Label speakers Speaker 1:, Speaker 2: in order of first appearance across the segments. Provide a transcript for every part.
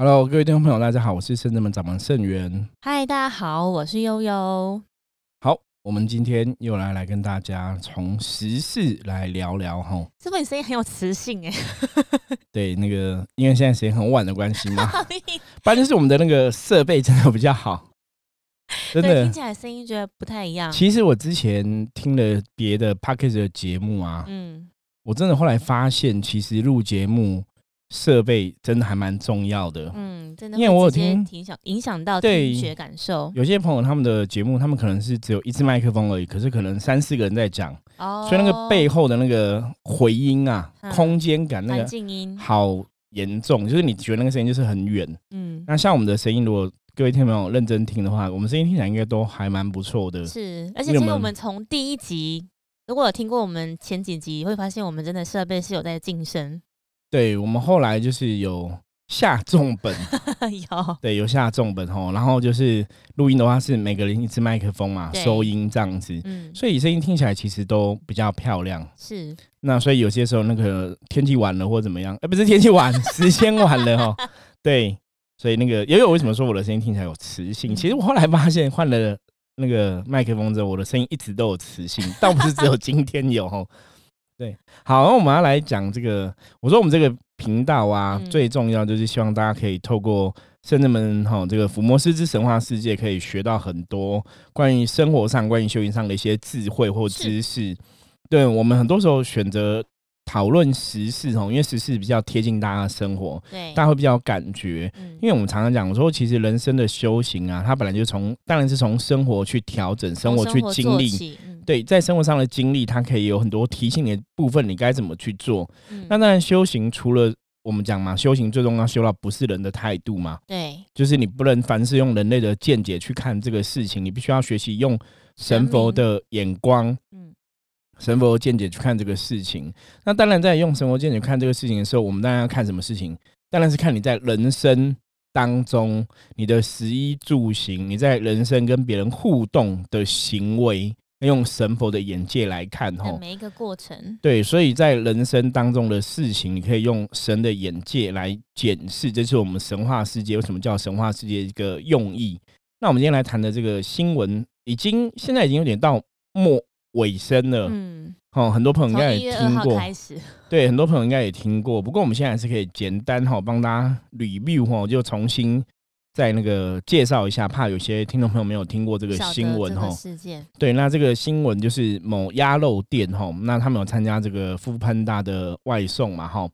Speaker 1: Hello，各位听众朋友，大家好，我是圣智门掌门盛元。
Speaker 2: 嗨，大家好，我是悠悠。
Speaker 1: 好，我们今天又来来跟大家从时事来聊聊哈。
Speaker 2: 是不是你声音很有磁性哎？
Speaker 1: 对，那个因为现在时间很晚的关系嘛，不然就是我们的那个设备真的比较好，
Speaker 2: 真的听起来声音觉得不太一样。
Speaker 1: 其实我之前听了别的 p a c k a g e 的节目啊，嗯，我真的后来发现，其实录节目。设备真的还蛮重要的，
Speaker 2: 嗯，真的，因为我有听影响影响到听觉感受。
Speaker 1: 有些朋友他们的节目，他们可能是只有一支麦克风而已，可是可能三四个人在讲，哦，所以那个背后的那个回音啊，空间感那个
Speaker 2: 静音
Speaker 1: 好严重，就是你觉得那个声音就是很远，嗯。那像我们的声音，如果各位听众朋友认真听的话，我们声音听起来应该都还蛮不错的。
Speaker 2: 是，而且其实我们从第一集，如果有听过我们前几集，会发现我们真的设备是有在晋升。
Speaker 1: 对我们后来就是有下重本，
Speaker 2: 有
Speaker 1: 对有下重本吼，然后就是录音的话是每个人一支麦克风嘛，收音这样子，嗯，所以声音听起来其实都比较漂亮。
Speaker 2: 是，
Speaker 1: 那所以有些时候那个天气晚了或怎么样，哎，不是天气晚，时间晚了哈。对，所以那个也有为什么说我的声音听起来有磁性？其实我后来发现换了那个麦克风之后，我的声音一直都有磁性，倒不是只有今天有吼。对，好，那我们要来讲这个。我说我们这个频道啊，最重要就是希望大家可以透过圣人们哈这个福摩斯之神话世界，可以学到很多关于生活上、关于修行上的一些智慧或知识。对我们很多时候选择讨论时事哦，因为时事比较贴近大家的生活，
Speaker 2: 对，
Speaker 1: 大家会比较有感觉。因为我们常常讲说，其实人生的修行啊，它本来就从当然是从生活去调整，生活去经历。对，在生活上的经历，它可以有很多提醒你的部分，你该怎么去做。那当然，修行除了我们讲嘛，修行最终要修到不是人的态度嘛。
Speaker 2: 对，
Speaker 1: 就是你不能凡事用人类的见解去看这个事情，你必须要学习用神佛的眼光，嗯，神佛见解去看这个事情。那当然，在用神佛见解看这个事情的时候，我们当然要看什么事情？当然是看你在人生当中你的食衣住行，你在人生跟别人互动的行为。用神佛的眼界来看，
Speaker 2: 哈，每一个过程，
Speaker 1: 对，所以在人生当中的事情，你可以用神的眼界来检视，这是我们神话世界为什么叫神话世界一个用意。那我们今天来谈的这个新闻，已经现在已经有点到末尾声了，嗯，哦，很多朋友应该也听过，对，很多朋友应该也听过，不过我们现在还是可以简单哈帮大家 review 哈，就重新。再那个介绍一下，怕有些听众朋友没有听过这个新闻哈。对，那这个新闻就是某鸭肉店哈，那他们有参加这个富潘大的外送嘛哈，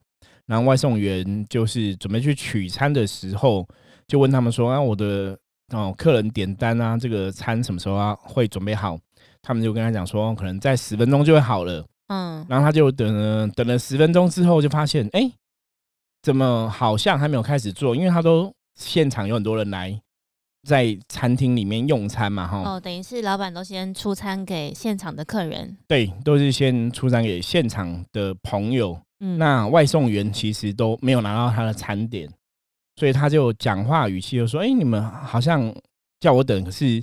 Speaker 1: 然后外送员就是准备去取餐的时候，就问他们说啊，我的哦客人点单啊，这个餐什么时候啊会准备好？他们就跟他讲说，可能在十分钟就会好了。嗯，然后他就等了等了十分钟之后，就发现哎，怎么好像还没有开始做？因为他都。现场有很多人来在餐厅里面用餐嘛，哈
Speaker 2: 哦，等于是老板都先出餐给现场的客人，
Speaker 1: 对，都是先出餐给现场的朋友。嗯，那外送员其实都没有拿到他的餐点，所以他就讲话语气就说：“哎，你们好像叫我等，可是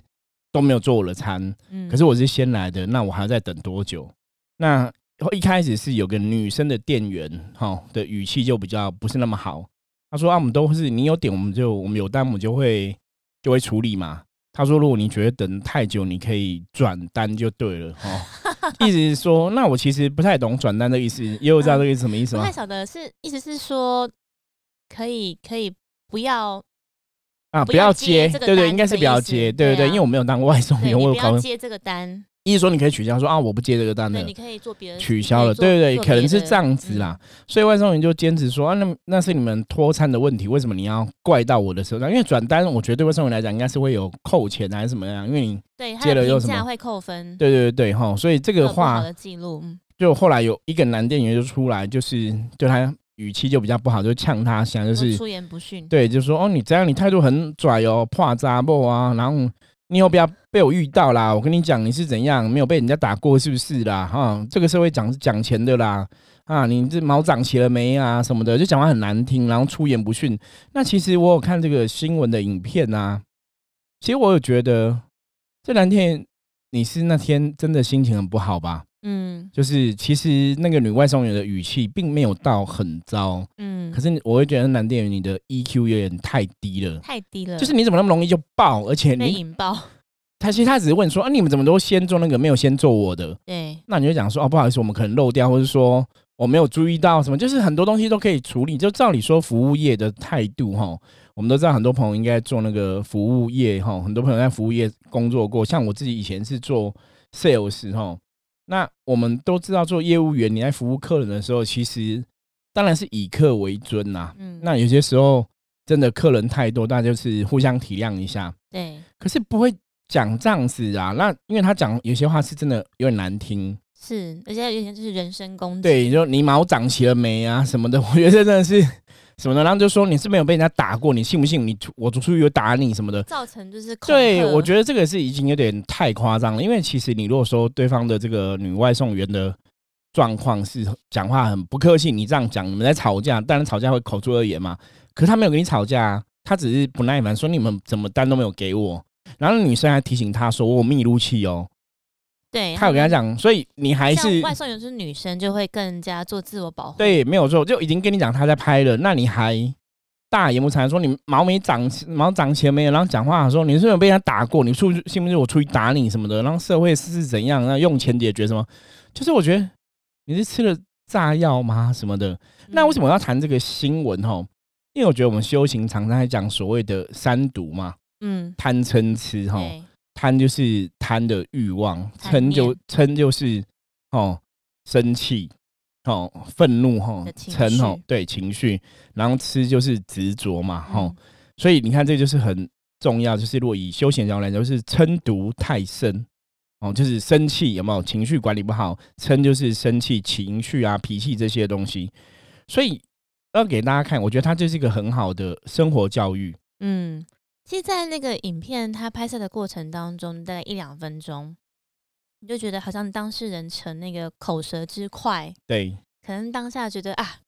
Speaker 1: 都没有做我的餐，嗯，可是我是先来的，那我还要再等多久？”那一开始是有个女生的店员，哈的语气就比较不是那么好。他说：“啊，我们都是你有点，我们就我们有单，我们就会就会处理嘛。”他说：“如果你觉得等太久，你可以转单就对了。”哈，意思是说，那我其实不太懂转单的意思，也有知道这个什么意思吗？
Speaker 2: 不太晓得是意思是说，可以可以不要
Speaker 1: 啊，不要接，对对，应该是不要接，对对对，因为我没有当过外送员，我有
Speaker 2: 不要接这个单。
Speaker 1: 意思说你可以取消，说啊我不接这个单了，
Speaker 2: 你可以做别人
Speaker 1: 取消了，对对对，可能是这样子啦。所以外送员就坚持说啊，那那是你们拖餐的问题，为什么你要怪到我的手上？因为转单，我觉得对外送员来讲应该是会有扣钱还是什么样？因为你接了又什么
Speaker 2: 会扣分？
Speaker 1: 对对对哈，所以这个话
Speaker 2: 记录，
Speaker 1: 就后来有一个男店员就出来，就是对他语气就比较不好，就呛他，想就是
Speaker 2: 出言不逊，
Speaker 1: 对，就说哦你这样你态度很拽哦，怕渣不啊，然后。你以后不要被我遇到啦！我跟你讲，你是怎样没有被人家打过，是不是啦？哈，这个社会讲是讲钱的啦，啊，你这毛长齐了没啊？什么的，就讲话很难听，然后出言不逊。那其实我有看这个新闻的影片啊，其实我有觉得这两天你是那天真的心情很不好吧？嗯，就是其实那个女外送员的语气并没有到很糟，嗯，可是我会觉得男店员你的 EQ 有点太低了，
Speaker 2: 太低了，
Speaker 1: 就是你怎么那么容易就爆，而且你
Speaker 2: 引爆。
Speaker 1: 他其实他只是问说啊，你们怎么都先做那个，没有先做我的？
Speaker 2: 对，
Speaker 1: 那你就讲说哦，不好意思，我们可能漏掉，或者说我没有注意到什么，就是很多东西都可以处理。就照理说，服务业的态度哈，我们都知道，很多朋友应该做那个服务业哈，很多朋友在服务业工作过，像我自己以前是做 sales 哈，那我们都知道做业务员，你在服务客人的时候，其实当然是以客为尊呐。嗯，那有些时候真的客人太多，大家就是互相体谅一下。
Speaker 2: 对，
Speaker 1: 可是不会。讲这样子啊，那因为他讲有些话是真的有点难听，
Speaker 2: 是，而且有些就是人身攻击，
Speaker 1: 对，就你毛长齐了没啊什么的，我觉得真的是什么的，然后就说你是没有被人家打过，你信不信？你我出去有打你什么的，
Speaker 2: 造成就是
Speaker 1: 对，我觉得这个是已经有点太夸张了，因为其实你如果说对方的这个女外送员的状况是讲话很不客气，你这样讲，你们在吵架，当然吵架会口出恶言嘛，可是他没有跟你吵架，他只是不耐烦说你们怎么单都没有给我。然后女生还提醒他说：“我密录器哦。”
Speaker 2: 对，
Speaker 1: 他有跟他讲，所以你还是
Speaker 2: 外送员是女生，就会更加做自我保护。
Speaker 1: 对，没有错，就已经跟你讲他在拍了，那你还大言不惭说你毛没长毛长齐没有？然后讲话说你是有被他打过？你出去信不信我出去打你什么的？然后社会是怎样？那用钱解决什么？就是我觉得你是吃了炸药吗？什么的？那为什么要谈这个新闻？哈，因为我觉得我们修行常常在讲所谓的三毒嘛。嗯，贪嗔痴哈，贪就是贪的欲望，嗔就嗔就是哦生气哦愤怒哈，嗔哦对情绪，然后痴就是执着嘛哈，所以你看这就是很重要，就是如果以休闲角度来讲，就是嗔毒太深哦，就是生气有没有？情绪管理不好，嗔就是生气情绪啊脾气这些东西，所以要给大家看，我觉得它就是一个很好的生活教育，嗯。
Speaker 2: 其实，在那个影片它拍摄的过程当中，大概一两分钟，你就觉得好像当事人逞那个口舌之快，
Speaker 1: 对，
Speaker 2: 可能当下觉得啊，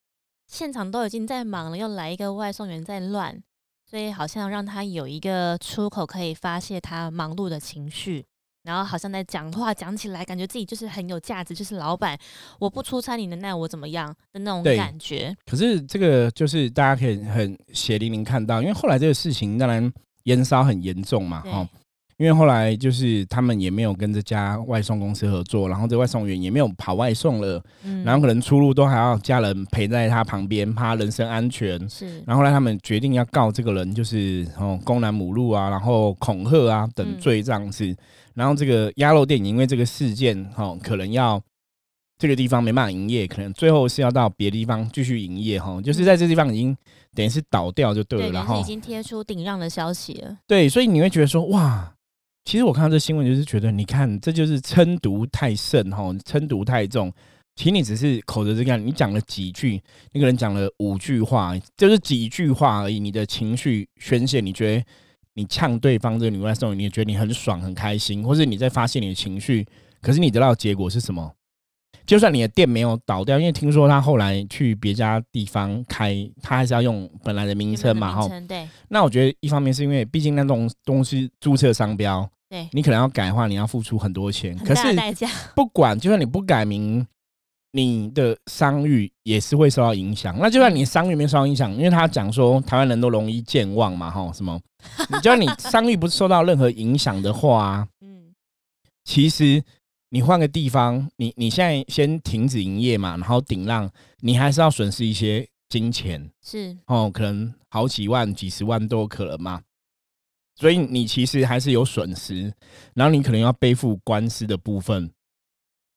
Speaker 2: 现场都已经在忙了，又来一个外送员在乱，所以好像让他有一个出口可以发泄他忙碌的情绪。然后好像在讲话，讲起来感觉自己就是很有价值，就是老板，我不出差你能奈我怎么样的那种感觉。
Speaker 1: 可是这个就是大家可以很血淋淋看到，因为后来这个事情当然烟烧很严重嘛，哈。因为后来就是他们也没有跟这家外送公司合作，然后这外送员也没有跑外送了，然后可能出入都还要家人陪在他旁边，怕人身安全。
Speaker 2: 是，
Speaker 1: 然后来他们决定要告这个人，就是哦公然侮辱啊，然后恐吓啊等罪这样子。然后这个鸭肉店因为这个事件，哈，可能要这个地方没办法营业，可能最后是要到别的地方继续营业，哈，就是在这地方已经等于是倒掉就对了，然后
Speaker 2: 已经贴出顶让的消息了。
Speaker 1: 对，所以你会觉得说哇。其实我看到这新闻，就是觉得，你看，这就是嗔毒太甚哈，嗔毒太重。其实你只是口着这样，你讲了几句，那个人讲了五句话，就是几句话而已。你的情绪宣泄，你觉得你呛对方这个女外送，你也觉得你很爽很开心，或是你在发泄你的情绪，可是你得到的结果是什么？就算你的店没有倒掉，因为听说他后来去别家地方开，他还是要用本来的名称嘛，哈。
Speaker 2: 对。
Speaker 1: 那我觉得一方面是因为，毕竟那种东西注册商标。
Speaker 2: 对
Speaker 1: 你可能要改的话，你要付出很多钱，可是不管，就算你不改名，你的商誉也是会受到影响。那就算你商誉没受到影响，因为他讲说台湾人都容易健忘嘛，哈，什么？你就算你商誉不受到任何影响的话，嗯，其实你换个地方，你你现在先停止营业嘛，然后顶浪，你还是要损失一些金钱，
Speaker 2: 是。
Speaker 1: 哦，可能好几万、几十万都有可能嘛。所以你其实还是有损失，然后你可能要背负官司的部分。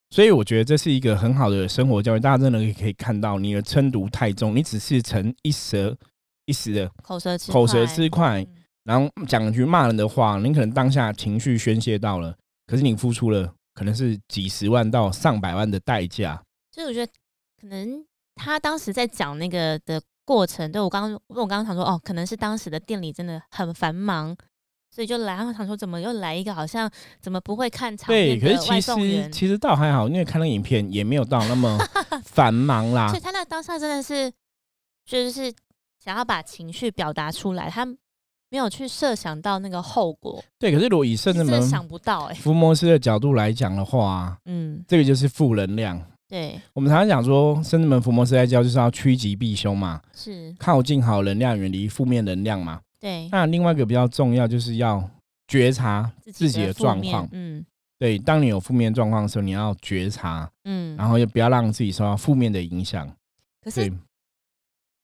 Speaker 1: 所以我觉得这是一个很好的生活教育，大家真的可以看到，你的嗔毒太重，你只是逞一时一时的
Speaker 2: 口舌
Speaker 1: 口舌之快，然后讲一句骂人的话，你可能当下情绪宣泄到了，可是你付出了可能是几十万到上百万的代价。
Speaker 2: 所以我觉得，可能他当时在讲那个的。过程对我刚刚，我刚刚想说，哦，可能是当时的店里真的很繁忙，所以就来。然后想说，怎么又来一个好像怎么不会看场对，
Speaker 1: 可是其实？其实倒还好，因为看那影片也没有到那么 繁忙啦。
Speaker 2: 所以他那当下真的是，就是想要把情绪表达出来。他没有去设想到那个后果。
Speaker 1: 对，可是如果以圣人们
Speaker 2: 想不到哎，
Speaker 1: 福摩斯的角度来讲的话，嗯，这个就是负能量。
Speaker 2: 对，
Speaker 1: 我们常常讲说，圣人们福摩斯在教就是要趋吉避凶嘛，
Speaker 2: 是
Speaker 1: 靠近好能量，远离负面能量嘛。
Speaker 2: 对，
Speaker 1: 那另外一个比较重要就是要觉察自己的状况。嗯，对，当你有负面状况的时候，你要觉察，嗯，然后也不要让自己受到负面的影响。
Speaker 2: 可是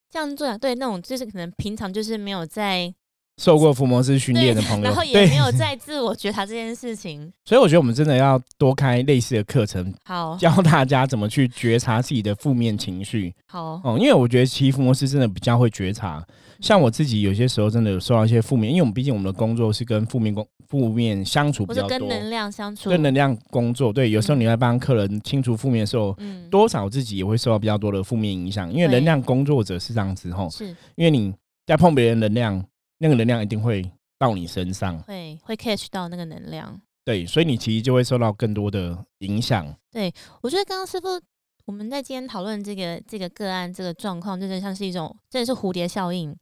Speaker 2: 这样做，对那种就是可能平常就是没有在。
Speaker 1: 受过福摩斯训练的朋友，
Speaker 2: 然后也没有在自我觉察这件事情，
Speaker 1: 所以我觉得我们真的要多开类似的课程，
Speaker 2: 好。
Speaker 1: 教大家怎么去觉察自己的负面情绪。
Speaker 2: 好。
Speaker 1: 哦，因为我觉得其实福摩斯真的比较会觉察，像我自己有些时候真的有受到一些负面，因为我们毕竟我们的工作是跟负面工负面相处比较多，
Speaker 2: 跟能量相处，
Speaker 1: 跟能量工作。对，有时候你在帮客人清除负面的时候，嗯，多少自己也会受到比较多的负面影响，因为能量工作者是这样子吼，
Speaker 2: 是。
Speaker 1: 因为你在碰别人能量，那个能量一定会。到你身上
Speaker 2: 会会 catch 到那个能量，
Speaker 1: 对，所以你其实就会受到更多的影响。
Speaker 2: 对，我觉得刚刚师傅我们在今天讨论这个这个个案这个状况，真的像是一种真的是蝴蝶效应。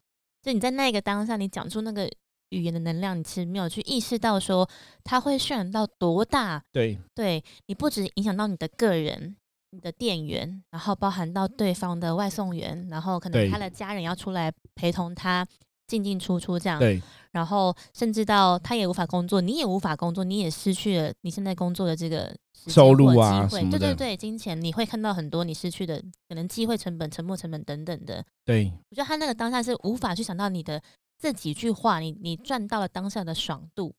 Speaker 2: 就你在那个当下，你讲出那个语言的能量，你其实没有去意识到说它会渲染到多大。
Speaker 1: 对，
Speaker 2: 对你不止影响到你的个人、你的店员，然后包含到对方的外送员，然后可能他的家人要出来陪同他。进进出出这样，
Speaker 1: 对，
Speaker 2: 然后甚至到他也无法工作，你也无法工作，你也失去了你现在工作的这个
Speaker 1: 收入啊，
Speaker 2: 机会，对对对，金钱你会看到很多你失去的可能机会成本、沉没成本等等的。
Speaker 1: 对，
Speaker 2: 我觉得他那个当下是无法去想到你的这几句话，你你赚到了当下的爽度。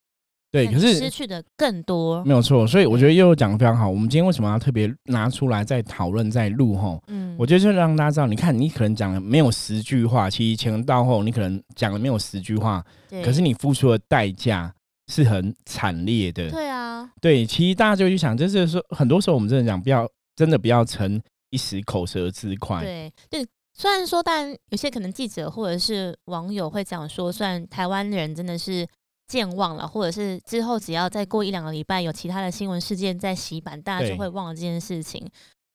Speaker 1: 对，可是
Speaker 2: 失去的更多，
Speaker 1: 没有错。所以我觉得又讲的非常好。我们今天为什么要特别拿出来再讨论、再录？哈，嗯，我觉得就让大家知道，你看，你可能讲了没有十句话，其实前到后你可能讲了没有十句话，可是你付出的代价是很惨烈的。
Speaker 2: 对啊，
Speaker 1: 对，其实大家就去想，就是说，很多时候我们真的讲，不要真的不要逞一时口舌之快。
Speaker 2: 对，对，虽然说，但有些可能记者或者是网友会讲说，虽然台湾人真的是。健忘了，或者是之后只要再过一两个礼拜有其他的新闻事件在洗版，大家就会忘了这件事情。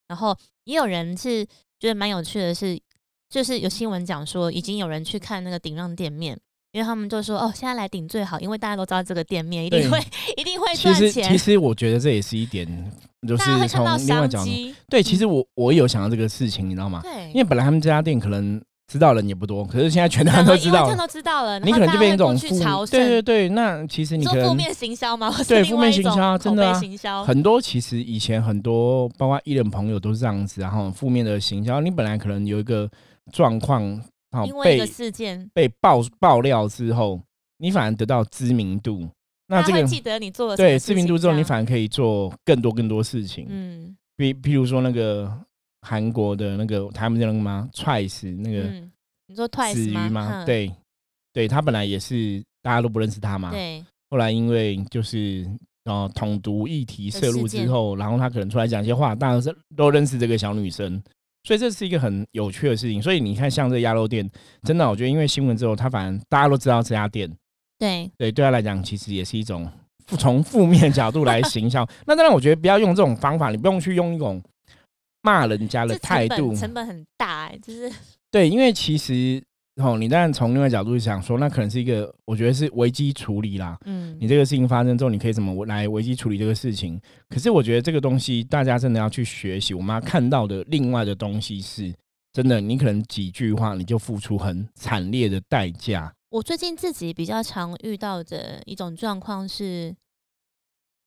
Speaker 2: 然后也有人是觉得蛮有趣的，是就是有新闻讲说，已经有人去看那个顶让店面，因为他们就说哦，现在来顶最好，因为大家都知道这个店面一定会一定会赚钱。
Speaker 1: 其实我觉得这也是一点，就是从另外角度，对，其实我我有想到这个事情，你知道吗？
Speaker 2: 对，
Speaker 1: 因为本来他们这家店可能。知道人也不多，可是现在全台都知道，
Speaker 2: 都知道了。
Speaker 1: 你可能就变一种负，对对对。那其实你可能
Speaker 2: 负面行销吗？
Speaker 1: 对，负面行销真的
Speaker 2: 行销
Speaker 1: 很多。其实以前很多，包括艺人朋友都是这样子，然后负面的行销。你本来可能有一个状况，
Speaker 2: 好被事件
Speaker 1: 被爆爆料之后，你反而得到知名度。那这个
Speaker 2: 记得你做了
Speaker 1: 对知名度之后，你反而可以做更多更多事情。嗯，比譬如说那个。韩国的那个他们叫那个吗？Twice 那个，
Speaker 2: 你说 Twice
Speaker 1: 吗？对，对他本来也是大家都不认识他嘛。
Speaker 2: 对。
Speaker 1: 后来因为就是呃统独议题涉入之后，然后他可能出来讲一些话，大家是都认识这个小女生，所以这是一个很有趣的事情。所以你看，像这鸭肉店，真的，我觉得因为新闻之后，他反正大家都知道这家店。
Speaker 2: 对。
Speaker 1: 对，对他来讲，其实也是一种从负面角度来行销。那当然，我觉得不要用这种方法，你不用去用一种。骂人家的态度
Speaker 2: 成本很大哎，就是
Speaker 1: 对，因为其实哦，你当然从另外角度想说，那可能是一个，我觉得是危机处理啦。嗯，你这个事情发生之后，你可以怎么来危机处理这个事情？可是我觉得这个东西大家真的要去学习。我们要看到的另外的东西是，真的，你可能几句话你就付出很惨烈的代价。
Speaker 2: 我最近自己比较常遇到的一种状况是。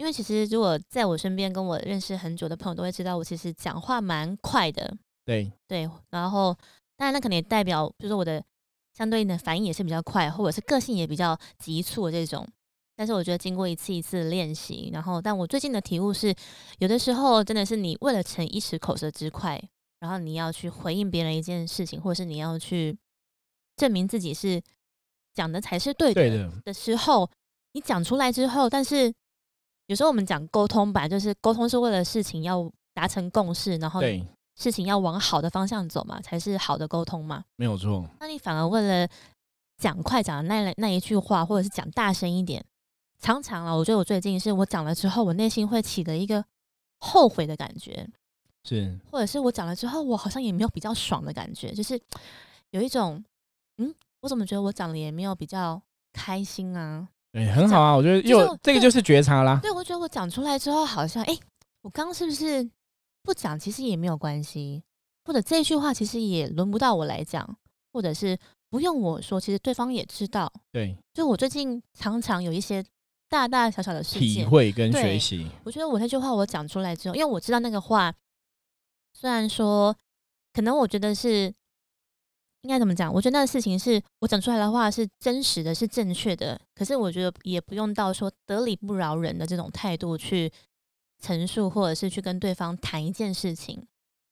Speaker 2: 因为其实，如果在我身边跟我认识很久的朋友都会知道，我其实讲话蛮快的。
Speaker 1: 对
Speaker 2: 对，然后当然那可能也代表，就是我的相对应的反应也是比较快，或者是个性也比较急促的这种。但是我觉得经过一次一次的练习，然后但我最近的体悟是，有的时候真的是你为了逞一时口舌之快，然后你要去回应别人一件事情，或者是你要去证明自己是讲的才是对的的时候，你讲出来之后，但是。有时候我们讲沟通吧，就是沟通是为了事情要达成共识，然后事情要往好的方向走嘛，才是好的沟通嘛。
Speaker 1: 没有错。
Speaker 2: 那你反而为了讲快讲的那那一句话，或者是讲大声一点，常常啊，我觉得我最近是我讲了之后，我内心会起的一个后悔的感觉，
Speaker 1: 是，
Speaker 2: 或者是我讲了之后，我好像也没有比较爽的感觉，就是有一种，嗯，我怎么觉得我讲了也没有比较开心啊。
Speaker 1: 对，很好啊，我觉得又这个就是觉察啦。
Speaker 2: 对，我觉得我讲出来之后，好像哎，我刚刚是不是不讲，其实也没有关系，或者这句话其实也轮不到我来讲，或者是不用我说，其实对方也知道。
Speaker 1: 对，
Speaker 2: 就我最近常常有一些大大小小的事情
Speaker 1: 体会跟学习。
Speaker 2: 我觉得我那句话我讲出来之后，因为我知道那个话，虽然说可能我觉得是。应该怎么讲？我觉得那个事情是我讲出来的话是真实的，是正确的。可是我觉得也不用到说得理不饶人的这种态度去陈述，或者是去跟对方谈一件事情，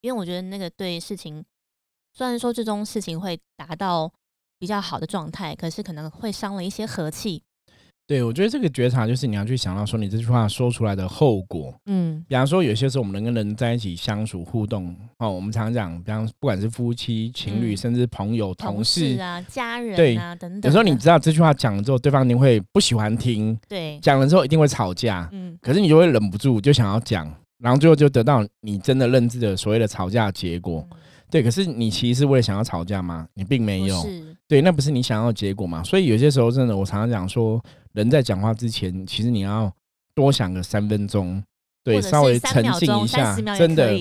Speaker 2: 因为我觉得那个对事情，虽然说最终事情会达到比较好的状态，可是可能会伤了一些和气。
Speaker 1: 对，我觉得这个觉察就是你要去想到说你这句话说出来的后果。嗯，比方说有些时候我们能跟人在一起相处互动哦，我们常常讲，比方不管是夫妻、情侣，甚至朋友、同事
Speaker 2: 啊、家人对啊等等。
Speaker 1: 有时候你知道这句话讲了之后，对方一定会不喜欢听。
Speaker 2: 对，
Speaker 1: 讲了之后一定会吵架。嗯，可是你就会忍不住就想要讲，然后最后就得到你真的认知的所谓的吵架结果。对，可是你其实是为了想要吵架吗？你并没有。对，那不是你想要的结果嘛？所以有些时候真的，我常常讲说。人在讲话之前，其实你要多想个三分钟，对，稍微沉静一下，真的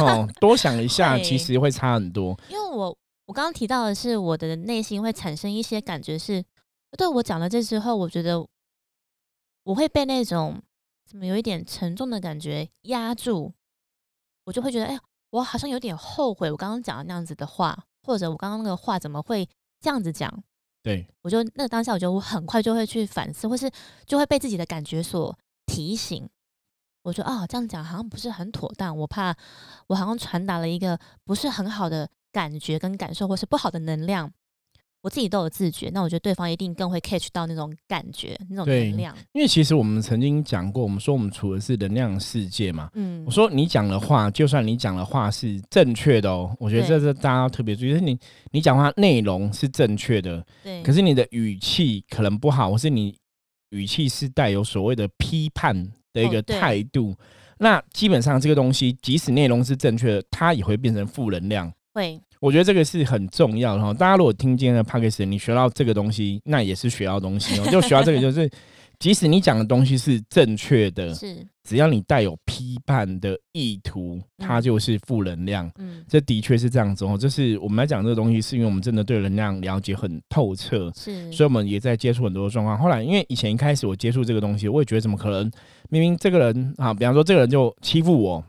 Speaker 1: 哦，多想一下，其实会差很多。
Speaker 2: 因为我我刚刚提到的是，我的内心会产生一些感觉，是对我讲了这之后，我觉得我会被那种怎么有一点沉重的感觉压住，我就会觉得，哎，我好像有点后悔我刚刚讲的那样子的话，或者我刚刚那个话怎么会这样子讲。
Speaker 1: 对，
Speaker 2: 我就那当下，我觉得我很快就会去反思，或是就会被自己的感觉所提醒。我说啊，这样讲好像不是很妥当，我怕我好像传达了一个不是很好的感觉跟感受，或是不好的能量。我自己都有自觉，那我觉得对方一定更会 catch 到那种感觉、那种能量。
Speaker 1: 因为其实我们曾经讲过，我们说我们处的是能量世界嘛。嗯，我说你讲的话，就算你讲的话是正确的哦，我觉得这是大家要特别注意，就是你你讲话内容是正确的，
Speaker 2: 对，
Speaker 1: 可是你的语气可能不好，或是你语气是带有所谓的批判的一个态度，那基本上这个东西，即使内容是正确的，它也会变成负能量。
Speaker 2: 会。
Speaker 1: 我觉得这个是很重要的哈。大家如果听今天的 p o d c a s 你学到这个东西，那也是学到东西哦。就学到这个，就是即使你讲的东西是正确的，
Speaker 2: 是
Speaker 1: 只要你带有批判的意图，它就是负能量。嗯，这的确是这样子哦。就是我们来讲这个东西，是因为我们真的对能量了解很透彻，
Speaker 2: 是，
Speaker 1: 所以我们也在接触很多状况。后来，因为以前一开始我接触这个东西，我也觉得怎么可能？明明这个人啊，比方说这个人就欺负我。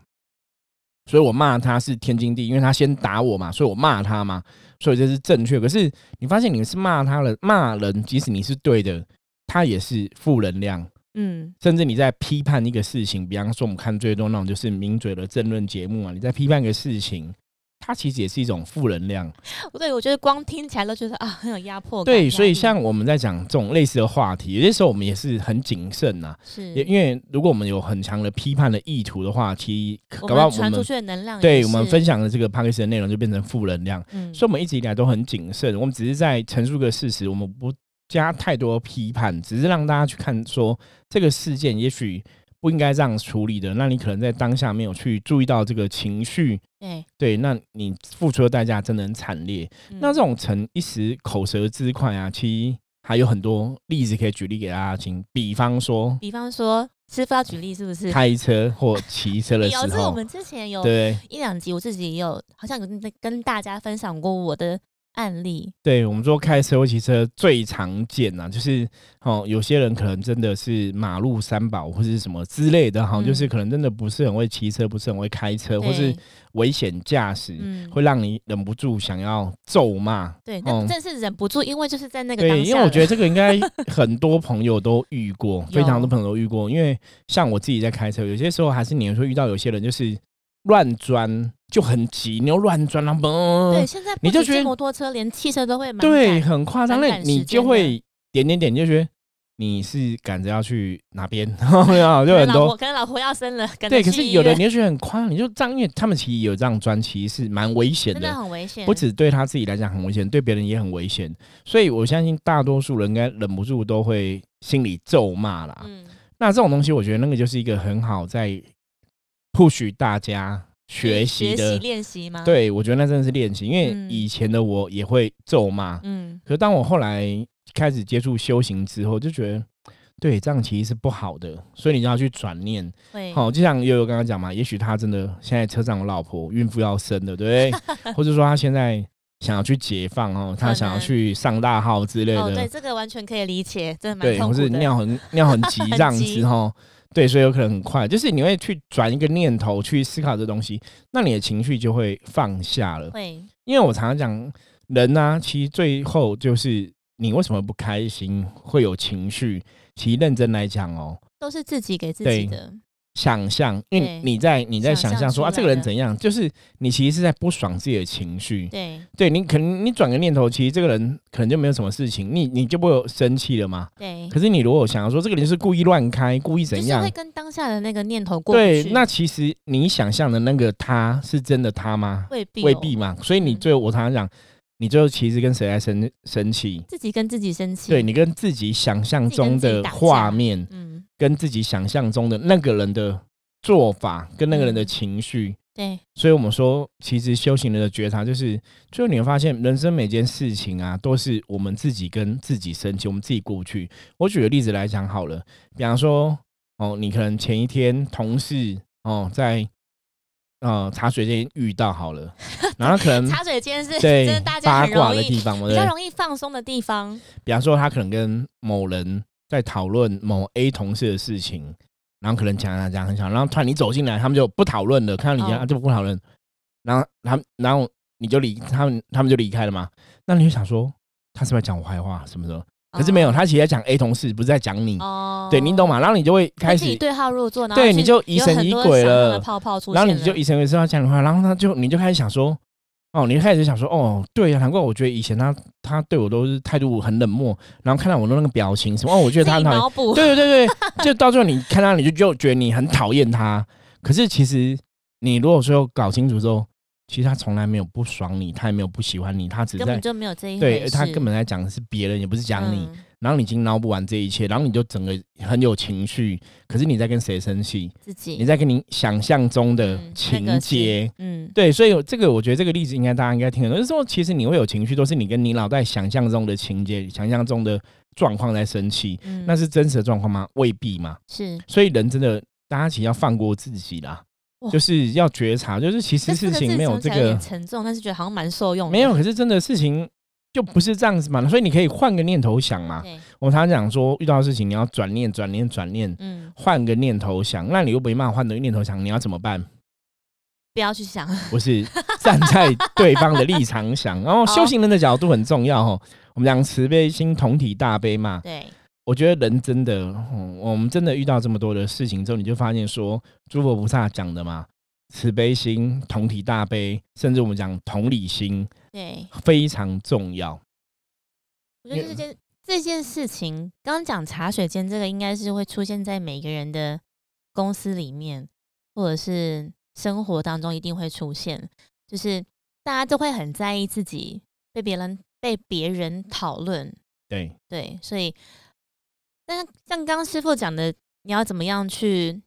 Speaker 1: 所以我骂他是天经地义，因为他先打我嘛，所以我骂他嘛，所以这是正确。可是你发现你是骂他了，骂人，即使你是对的，他也是负能量。嗯，甚至你在批判一个事情，比方说我们看最多那种就是名嘴的政论节目啊，你在批判一个事情。它其实也是一种负能量，
Speaker 2: 对，我觉得光听起来都觉得啊很有压迫
Speaker 1: 感。对，所以像我们在讲这种类似的话题，有些时候我们也是很谨慎呐。
Speaker 2: 是，
Speaker 1: 因为如果我们有很强的批判的意图的话，其实
Speaker 2: 搞不好传出去的能量，
Speaker 1: 对我们分享的这个 p a c k a g e 的内容就变成负能量。嗯，所以我们一直以来都很谨慎，我们只是在陈述个事实，我们不加太多批判，只是让大家去看说这个事件也许。不应该这样处理的，那你可能在当下没有去注意到这个情绪，
Speaker 2: 对
Speaker 1: 对，那你付出的代价真的很惨烈。那这种成一时口舌之快啊，其实还有很多例子可以举例给大家听。比方说，
Speaker 2: 比方说，师傅要举例？是不是
Speaker 1: 开车或骑车的时候？
Speaker 2: 有，我们之前有对一两集，我自己也有好像有跟大家分享过我的。案例，
Speaker 1: 对我们说开车或骑车最常见呐，就是哦，有些人可能真的是马路三宝或者是什么之类的，哈，就是可能真的不是很会骑车，不是很会开车，或是危险驾驶，会让你忍不住想要咒骂。
Speaker 2: 对，那真是忍不住，因为就是在那个对，
Speaker 1: 因为我觉得这个应该很多朋友都遇过，非常多朋友都遇过，因为像我自己在开车，有些时候还是你会遇到有些人就是乱钻。就很急，你要乱转啊！
Speaker 2: 嘣，对，现在
Speaker 1: 你就觉得
Speaker 2: 摩托车连汽车都会
Speaker 1: 对，很夸张。那你就会点点点，你就觉得你是赶着要去哪边？没有，就很多。
Speaker 2: 可能老婆要生了，
Speaker 1: 对。可是有的你就觉得很夸张，你就这样，因为他们其实有这样钻，其实是蛮危险的，
Speaker 2: 真的很危险。
Speaker 1: 不止对他自己来讲很危险，对别人也很危险。所以我相信大多数人应该忍不住都会心里咒骂啦。嗯，那这种东西，我觉得那个就是一个很好在 push 大家。学习的
Speaker 2: 练习吗？
Speaker 1: 对，我觉得那真的是练习，因为以前的我也会咒骂，嗯，可是当我后来开始接触修行之后，就觉得对这样其实是不好的，所以你就要去转念。好，就像悠悠刚刚讲嘛，也许他真的现在车上有老婆，孕妇要生的，对不对？或者说他现在想要去解放哦，他想要去上大号之类的。哦，
Speaker 2: 对，这个完全可以理解，真的蛮
Speaker 1: 的。或是尿很尿很急 这样子哈。对，所以有可能很快，就是你会去转一个念头去思考这东西，那你的情绪就会放下了。
Speaker 2: 会，
Speaker 1: 因为我常常讲，人呢，其实最后就是你为什么不开心，会有情绪。其实认真来讲哦，
Speaker 2: 都是自己给自己的。
Speaker 1: 想象，因为你在你在想象说啊，这个人怎样，就是你其实是在不爽自己的情绪。
Speaker 2: 对，
Speaker 1: 对你可能你转个念头，其实这个人可能就没有什么事情，你你就不会有生气了嘛。
Speaker 2: 对。
Speaker 1: 可是你如果想要说这个人是故意乱开，故意怎样，
Speaker 2: 会跟当下的那个念头过
Speaker 1: 对，那其实你想象的那个他是真的他吗？
Speaker 2: 未必，
Speaker 1: 未必嘛。所以你最后我常常讲，你最后其实跟谁在生生气？
Speaker 2: 自己跟自己生气。
Speaker 1: 对你跟自己想象中的画面，嗯，跟自己想象中的那个人的。做法跟那个人的情绪，
Speaker 2: 对，
Speaker 1: 所以我们说，其实修行人的觉察，就是最后你会发现，人生每件事情啊，都是我们自己跟自己生气，我们自己过不去。我举个例子来讲好了，比方说，哦，你可能前一天同事哦在呃茶水间遇到好了，然后可能
Speaker 2: 茶水间是对
Speaker 1: 八卦的地方，
Speaker 2: 比较容易放松的地方。
Speaker 1: 比方说，他可能跟某人在讨论某 A 同事的事情。然后可能讲讲讲很想，然后突然你走进来，他们就不讨论了，看到你啊就不讨论，然后他然后你就离他们，他们就离开了嘛。那你就想说，他是不是讲我坏话什么的？可是没有，他其实在讲 A 同事，不是在讲你。哦，对你懂吗？然后你就会开始
Speaker 2: 对号入座，
Speaker 1: 对，你就疑神疑鬼了。
Speaker 2: 泡泡出，
Speaker 1: 然后你就疑神疑鬼，他讲的话，然后他就你就开始想说。哦，你一开始想说，哦，对呀，难怪我觉得以前他他对我都是态度很冷漠，然后看到我的那个表情什么，哦，我觉得他很讨厌，对对对对，就到最后你看到你就就觉得你很讨厌他，可是其实你如果说搞清楚之后，其实他从来没有不爽你，他也没有不喜欢你，他只是
Speaker 2: 根本就没有这一
Speaker 1: 对他根本在讲的是别人，也不是讲你。然后你已经闹不完这一切，然后你就整个很有情绪。可是你在跟谁生气？
Speaker 2: 自己。
Speaker 1: 你在跟你想象中的情节，嗯，对。所以这个我觉得这个例子应该大家应该听得懂。就是说，其实你会有情绪，都是你跟你脑袋想象中的情节、想象中的状况在生气。那是真实的状况吗？未必嘛。
Speaker 2: 是。
Speaker 1: 所以人真的，大家其实要放过自己啦，就是要觉察，就是其实事情没有这个
Speaker 2: 沉重，但是觉得好像蛮受用。
Speaker 1: 没有，可是真的事情。就不是这样子嘛，所以你可以换个念头想嘛。我常常讲说，遇到事情你要转念、转念、转念，嗯，换个念头想。那你又没办法换个念头想，你要怎么办？
Speaker 2: 不要去想，
Speaker 1: 不是站在对方的立场想。然后修行人的角度很重要哦。我们讲慈悲心、同体大悲嘛。
Speaker 2: 对，
Speaker 1: 我觉得人真的，我们真的遇到这么多的事情之后，你就发现说，诸佛菩萨讲的嘛。慈悲心、同体大悲，甚至我们讲同理心，
Speaker 2: 对，
Speaker 1: 非常重要。
Speaker 2: 我觉得这件这件事情，刚刚讲茶水间这个，应该是会出现在每个人的公司里面，或者是生活当中一定会出现，就是大家都会很在意自己被别人被别人讨论。
Speaker 1: 对
Speaker 2: 对，所以，但是像刚刚师傅讲的，你要怎么样去？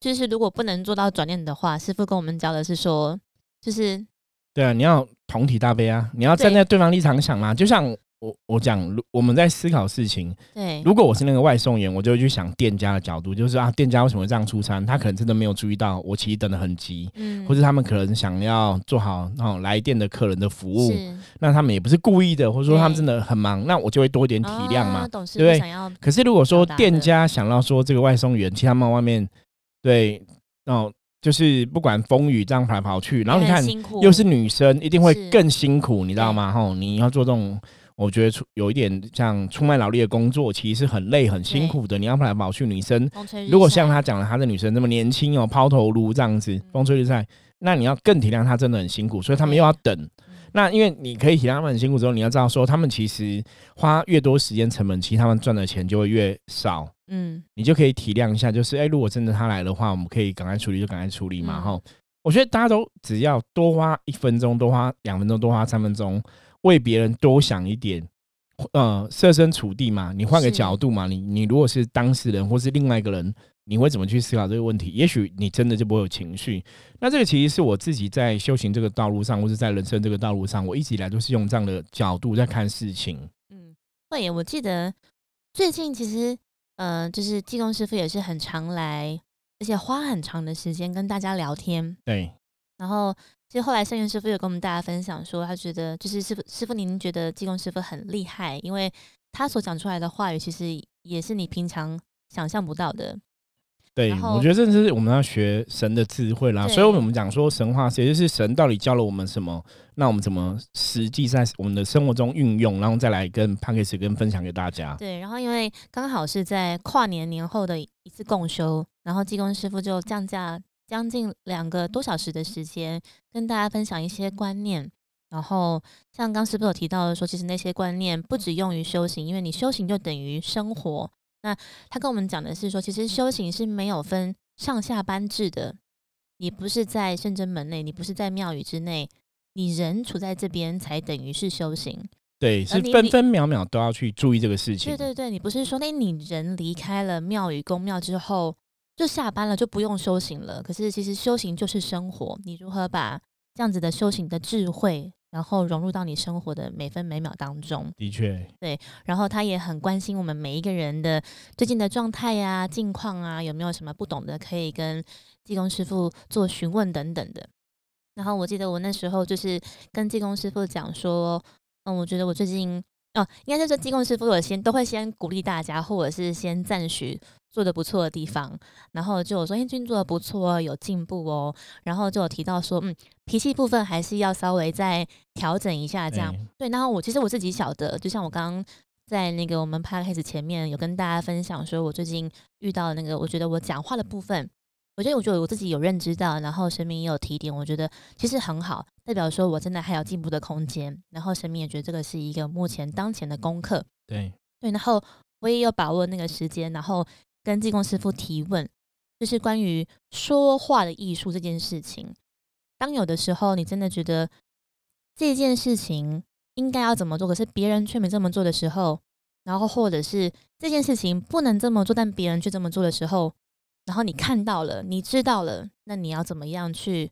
Speaker 2: 就是如果不能做到转念的话，师傅跟我们教的是说，就是
Speaker 1: 对啊，你要同体大悲啊，你要站在对方立场想嘛。就像我我讲，我们在思考事情，
Speaker 2: 对，
Speaker 1: 如果我是那个外送员，我就会去想店家的角度，就是啊，店家为什么这样出餐？他可能真的没有注意到我其实等的很急，嗯，或者他们可能想要做好那种来电的客人的服务，那他们也不是故意的，或者说他们真的很忙，那我就会多一点体谅嘛，对不对？可是如果说店家想要说这个外送员，其实他们外面。对，哦，就是不管风雨这样跑来跑去，然后你看又是女生，一定会更辛苦，你知道吗？吼，你要做这种，我觉得出有一点像出卖劳力的工作，其实是很累很辛苦的。你要跑来跑去，女生如果像他讲的，他的女生那么年轻哦，抛头颅这样子，风吹日晒，那你要更体谅她真的很辛苦，所以他们又要等。那因为你可以体谅他们很辛苦之后，你要知道说，他们其实花越多时间成本，其实他们赚的钱就会越少。嗯，你就可以体谅一下，就是哎，如果真的他来的话，我们可以赶快处理就赶快处理嘛。哈，我觉得大家都只要多花一分钟，多花两分钟，多花三分钟，为别人多想一点，呃，设身处地嘛，你换个角度嘛，你你如果是当事人或是另外一个人，你会怎么去思考这个问题？也许你真的就不会有情绪。那这个其实是我自己在修行这个道路上，或者在人生这个道路上，我一直以来都是用这样的角度在看事情。
Speaker 2: 嗯会，我记得最近其实，呃，就是济公师傅也是很常来，而且花很长的时间跟大家聊天。
Speaker 1: 对。
Speaker 2: 然后，其实后来圣元师傅有跟我们大家分享说，他觉得就是师傅师傅，您觉得技工师傅很厉害，因为他所讲出来的话语，其实也是你平常想象不到的。
Speaker 1: 对，我觉得这是我们要学神的智慧啦。所以我们讲说神话，其实是神到底教了我们什么？那我们怎么实际在我们的生活中运用，然后再来跟 c k e 跟分享给大家。
Speaker 2: 对，然后因为刚好是在跨年年后的一次共修，然后技工师傅就降价将近两个多小时的时间，跟大家分享一些观念。然后像刚师傅有提到的说，其实那些观念不只用于修行，因为你修行就等于生活。那他跟我们讲的是说，其实修行是没有分上下班制的。你不是在圣真门内，你不是在庙宇之内，你人处在这边才等于是修行。
Speaker 1: 对，是分分秒秒都要去注意这个事情。
Speaker 2: 对对对，你不是说那你人离开了庙宇宫庙之后就下班了，就不用修行了。可是其实修行就是生活，你如何把这样子的修行的智慧？然后融入到你生活的每分每秒当中，
Speaker 1: 的确，
Speaker 2: 对。然后他也很关心我们每一个人的最近的状态呀、近况啊，有没有什么不懂的，可以跟技工师傅做询问等等的。然后我记得我那时候就是跟技工师傅讲说，嗯，我觉得我最近哦，应该是说技工师傅我先都会先鼓励大家，或者是先赞许。做的不错的地方，然后就有说，哎，最近做的不错，有进步哦。然后就有提到说，嗯，脾气部分还是要稍微再调整一下，这样。对，然后我其实我自己晓得，就像我刚刚在那个我们拍开始前面有跟大家分享说，我最近遇到那个，我觉得我讲话的部分，我觉得我觉得我自己有认知到，然后神明也有提点，我觉得其实很好，代表说我真的还有进步的空间。然后神明也觉得这个是一个目前当前的功课。
Speaker 1: 对
Speaker 2: 对，然后我也有把握那个时间，然后。跟技工师傅提问，就是关于说话的艺术这件事情。当有的时候你真的觉得这件事情应该要怎么做，可是别人却没这么做的时候，然后或者是这件事情不能这么做，但别人却这么做的时候，然后你看到了，你知道了，那你要怎么样去？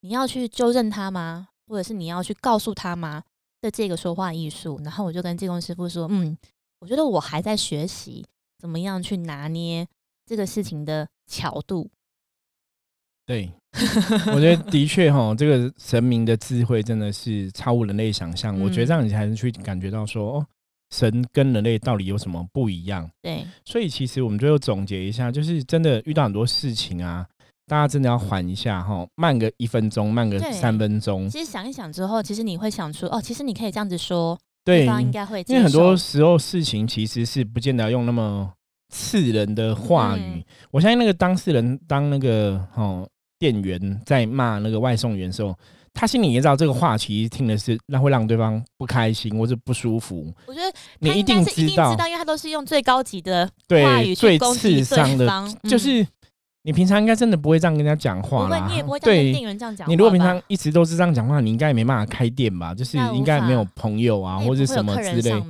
Speaker 2: 你要去纠正他吗？或者是你要去告诉他吗？的这个说话艺术。然后我就跟技工师傅说：“嗯，我觉得我还在学习。”怎么样去拿捏这个事情的巧度？
Speaker 1: 对，我觉得的确哈，这个神明的智慧真的是超乎人类想象。我觉得这样你才能去感觉到说，哦，神跟人类到底有什么不一样？
Speaker 2: 对，
Speaker 1: 所以其实我们最后总结一下，就是真的遇到很多事情啊，大家真的要缓一下哈，慢个一分钟，慢个三分钟。
Speaker 2: 其实想一想之后，其实你会想出哦，其实你可以这样子说。
Speaker 1: 对方，
Speaker 2: 应该会，
Speaker 1: 因为很多时候事情其实是不见得用那么刺人的话语。我相信那个当事人当那个哦店员在骂那个外送员的时候，他心里也知道这个话其实听的是那会让对方不开心或者不舒服。
Speaker 2: 我觉得
Speaker 1: 你
Speaker 2: 一定
Speaker 1: 知道，
Speaker 2: 因为他都是用最高级的
Speaker 1: 话
Speaker 2: 语
Speaker 1: 最刺伤的，就是。你平常应该真的不会这样跟人家讲话
Speaker 2: 啦，你也不会对店员这样讲。
Speaker 1: 你如果平常一直都是这样讲话，你应该也没办法开店吧？就是应该没有朋友啊，或者什么之类。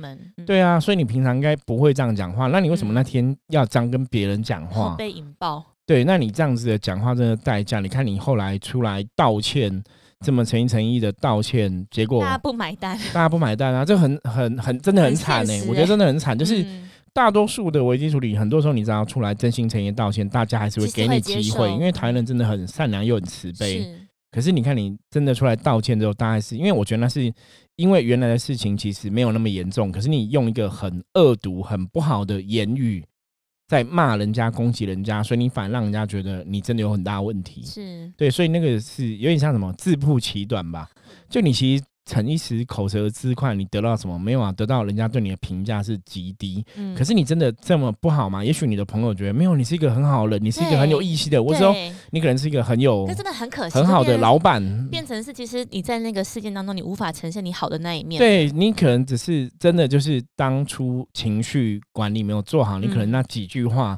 Speaker 1: 对啊，所以你平常应该不会这样讲话。那你为什么那天要这样跟别人讲话？
Speaker 2: 被引爆。
Speaker 1: 对，那你这样子的讲话真的代价？你看你后来出来道歉，这么诚心诚意的道歉，结果
Speaker 2: 大家不买单，
Speaker 1: 大家不买单啊，这很很很真的很惨哎，我觉得真的很惨，就是。大多数的危机处理，很多时候你只要出来真心诚意道歉，大家还是会给你机会，因为台湾人真的很善良又很慈悲。可是你看，你真的出来道歉之后，大概是因为我觉得那是因为原来的事情其实没有那么严重，可是你用一个很恶毒、很不好的言语在骂人家、攻击人家，所以你反而让人家觉得你真的有很大问题。
Speaker 2: 是
Speaker 1: 对，所以那个是有点像什么自曝其短吧？就你其实。逞一时口舌之快，你得到什么没有啊？得到人家对你的评价是极低。嗯，可是你真的这么不好吗？也许你的朋友觉得没有，你是一个很好的人，你是一个很有义气的。我说你可能是一个很有，
Speaker 2: 那真的很可惜，
Speaker 1: 很好的老板，
Speaker 2: 变成是其实你在那个事件当中，你无法呈现你好的那一面。
Speaker 1: 对你可能只是真的就是当初情绪管理没有做好，你可能那几句话，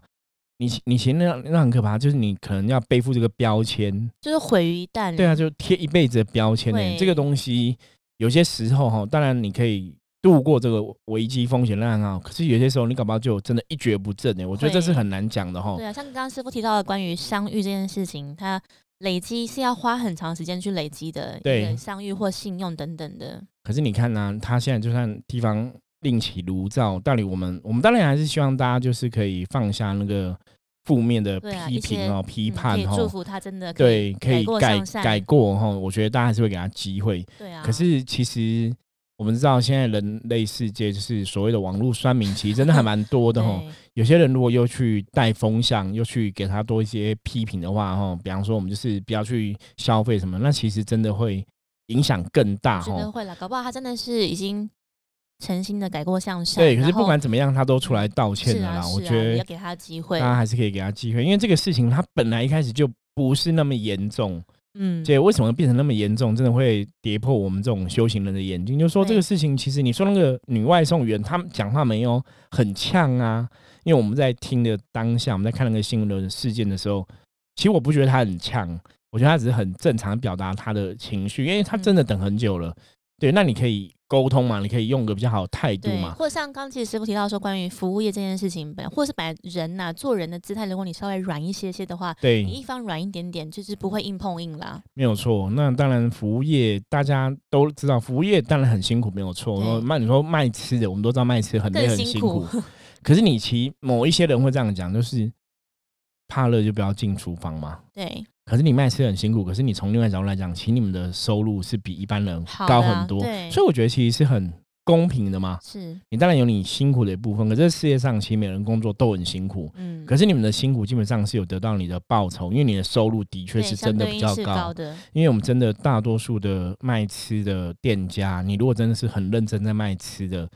Speaker 1: 你你其实那那很可怕，就是你可能要背负这个标签，
Speaker 2: 就是毁于一旦。
Speaker 1: 对啊，就贴一辈子的标签呢，这个东西。有些时候哈，当然你可以度过这个危机风险那很好，可是有些时候你搞不好就真的一蹶不振哎，我觉得这是很难讲的哈。
Speaker 2: 对啊，像刚刚师傅提到的关于相遇这件事情，它累积是要花很长时间去累积的，
Speaker 1: 对，
Speaker 2: 相遇或信用等等的。
Speaker 1: 可是你看呢，他现在就算地方另起炉灶。到底我们我们当然还是希望大家就是可以放下那个负面的批评哦、批判
Speaker 2: 哦，祝福他真的
Speaker 1: 对
Speaker 2: 可以
Speaker 1: 改改过哈。我觉得大家还是会给他机会。
Speaker 2: 对啊。
Speaker 1: 可是其实我们知道，现在人类世界就是所谓的网络酸民，其实真的还蛮多的 哈。有些人如果又去带风向，又去给他多一些批评的话哈，比方说我们就是不要去消费什么，那其实真的会。影响更大，
Speaker 2: 真的会了，搞不好他真的是已经诚心的改过向善。
Speaker 1: 对，可是不管怎么样，他都出来道歉了啦。我觉得
Speaker 2: 要给他机会，
Speaker 1: 大家还是可以给他机会，因为这个事情他本来一开始就不是那么严重。嗯，这为什么变成那么严重？真的会跌破我们这种修行人的眼睛。就说这个事情，其实你说那个女外送员，她讲话没有很呛啊。因为我们在听的当下，我们在看那个新闻的事件的时候，其实我不觉得她很呛。我觉得她只是很正常表达她的情绪，因为她真的等很久了。对，那你可以沟通嘛？你可以用个比较好的态度嘛？
Speaker 2: 或者像刚其实师傅提到说，关于服务业这件事情，本或是本来人呐做人的姿态，如果你稍微软一些些的话，
Speaker 1: 对，
Speaker 2: 你一方软一点点，就是不会硬碰硬啦。
Speaker 1: 没有错。那当然，服务业大家都知道，服务业当然很辛苦，没有错。那你说卖吃的，我们都知道卖吃很累很辛苦。可是你其某一些人会这样讲，就是怕热就不要进厨房嘛。
Speaker 2: 对。
Speaker 1: 可是你卖吃很辛苦，可是你从另外角度来讲，其实你们的收入是比一般人高很多，所以我觉得其实是很公平的嘛。
Speaker 2: 是
Speaker 1: 你当然有你辛苦的一部分，可是世界上其实每人工作都很辛苦，嗯，可是你们的辛苦基本上是有得到你的报酬，因为你的收入的确是真的比较高
Speaker 2: 的。
Speaker 1: 因为我们真的大多数的卖吃的店家，你如果真的是很认真在卖吃的。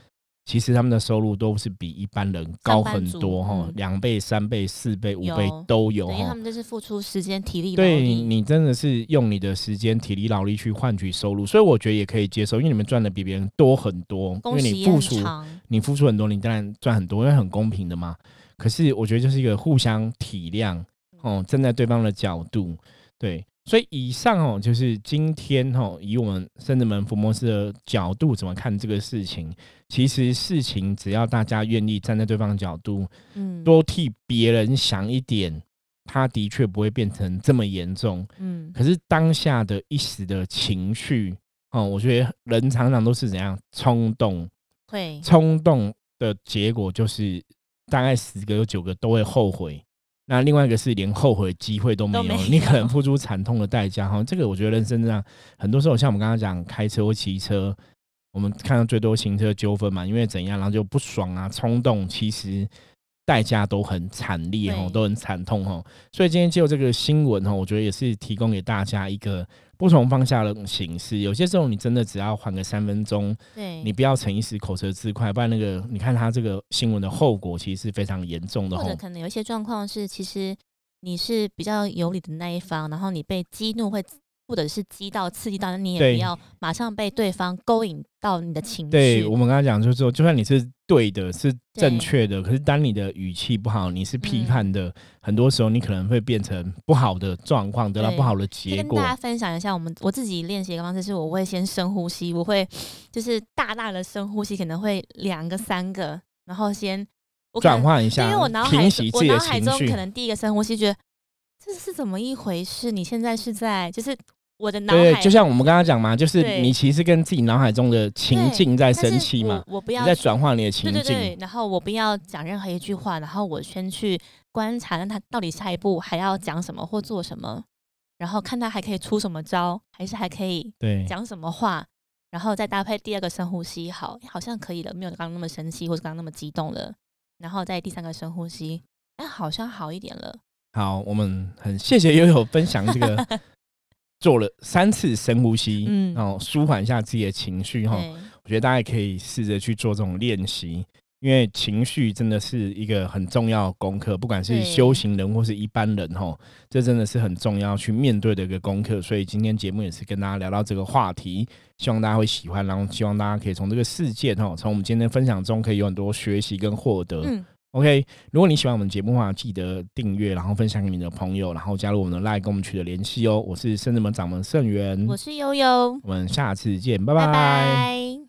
Speaker 1: 其实他们的收入都是比一般人高很多哈，两倍、三倍、四倍、五倍都有。
Speaker 2: 他们就是付出时间、体力。
Speaker 1: 对你真的是用你的时间、体力、劳力去换取收入，所以我觉得也可以接受，因为你们赚的比别人多很多。因为你付出，你付出很多，你当然赚很多，因为很公平的嘛。可是我觉得就是一个互相体谅哦，站在对方的角度，对。所以以上哦，就是今天哦，以我们圣子门福摩斯的角度怎么看这个事情？其实事情只要大家愿意站在对方的角度，嗯，多替别人想一点，他的确不会变成这么严重。嗯，可是当下的一时的情绪哦，我觉得人常常都是怎样冲动，
Speaker 2: 会
Speaker 1: 冲动的结果就是大概十个有九个都会后悔。那另外一个是连后悔机会都没有，你可能付出惨痛的代价哈。这个我觉得人生这样，很多时候像我们刚刚讲开车或骑车，我们看到最多行车纠纷嘛，因为怎样，然后就不爽啊，冲动，其实。代价都很惨烈哦，都很惨痛哦，所以今天就这个新闻哦，我觉得也是提供给大家一个不同方向的形式。有些时候你真的只要缓个三分钟，
Speaker 2: 对，
Speaker 1: 你不要逞一时口舌之快，不然那个你看他这个新闻的后果其实是非常严重的。
Speaker 2: 或者可能有一些状况是，其实你是比较有理的那一方，然后你被激怒会。或者是激到、刺激到，那你也不要马上被对方勾引到你的情绪。
Speaker 1: 对我们刚才讲，就是说，就算你是对的、是正确的，可是当你的语气不好，你是批判的，很多时候你可能会变成不好的状况，得到不好的结果。
Speaker 2: 跟大家分享一下，我们我自己练习的方式是，我会先深呼吸，我会就是大大的深呼吸，可能会两个、三个，然后先
Speaker 1: 转换一下，
Speaker 2: 因为我脑海我脑海中可能第一个深呼吸，觉得这是怎么一回事？你现在是在就是。我的脑海，
Speaker 1: 就像我们刚刚讲嘛，就是你其实跟自己脑海中的情境在生气嘛，
Speaker 2: 我不要
Speaker 1: 在转换你的情境，
Speaker 2: 对对对，然后我不要讲任何一句话，然后我先去观察，那他到底下一步还要讲什么或做什么，然后看他还可以出什么招，还是还可以
Speaker 1: 对
Speaker 2: 讲什么话，然后再搭配第二个深呼吸，好，好像可以了，没有刚刚那么生气或者刚刚那么激动了，然后再第三个深呼吸，哎，好像好一点了。
Speaker 1: 好，我们很谢谢悠悠分享这个。做了三次深呼吸，嗯，然后舒缓一下自己的情绪哈。我觉得大家可以试着去做这种练习，因为情绪真的是一个很重要的功课，不管是修行人或是一般人哈，这真的是很重要去面对的一个功课。所以今天节目也是跟大家聊到这个话题，希望大家会喜欢，然后希望大家可以从这个事件哈，从我们今天分享中可以有很多学习跟获得。OK，如果你喜欢我们节目的话，记得订阅，然后分享给你的朋友，然后加入我们的 Line 跟我们取得联系哦。我是圣智门掌门圣元，
Speaker 2: 我是悠悠，
Speaker 1: 我们下次见，拜拜。